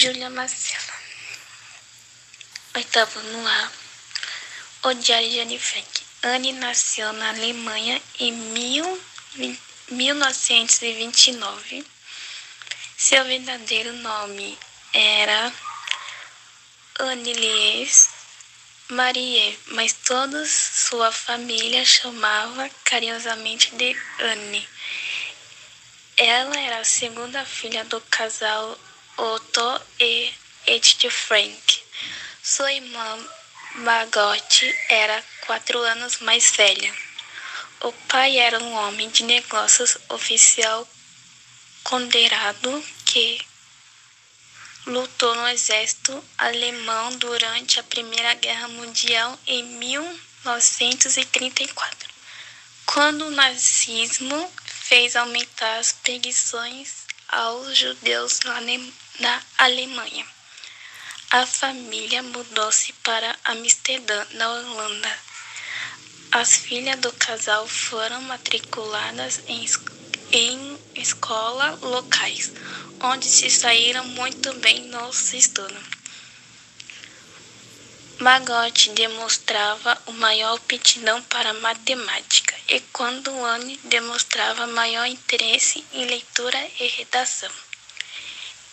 Júlia Marcela. Oitavo no ar. O Diário de Anne Frank. Anne nasceu na Alemanha em mil, 1929. Seu verdadeiro nome era Annelies Marie, mas toda sua família chamava carinhosamente de Anne. Ela era a segunda filha do casal Otto e Edith Frank. Sua irmã Margot era quatro anos mais velha. O pai era um homem de negócios oficial condenado que lutou no exército alemão durante a Primeira Guerra Mundial em 1934, quando o nazismo fez aumentar as perseguições aos judeus na Alemanha. A família mudou-se para Amsterdã, na Holanda. As filhas do casal foram matriculadas em, em escolas locais, onde se saíram muito bem nos estudos. Margot demonstrava maior aptidão para matemática e quando Anne demonstrava maior interesse em leitura e redação.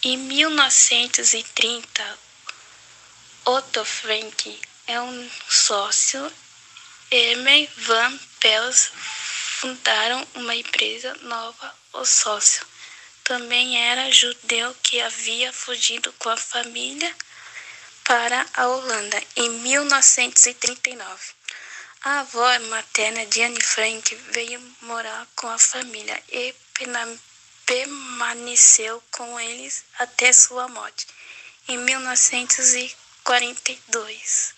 Em 1930, Otto Frank é um sócio Emer Van Pels fundaram uma empresa nova. O sócio também era judeu que havia fugido com a família para a Holanda em 1939. A avó materna de Anne Frank veio morar com a família e permaneceu com eles até sua morte em 1940. 42.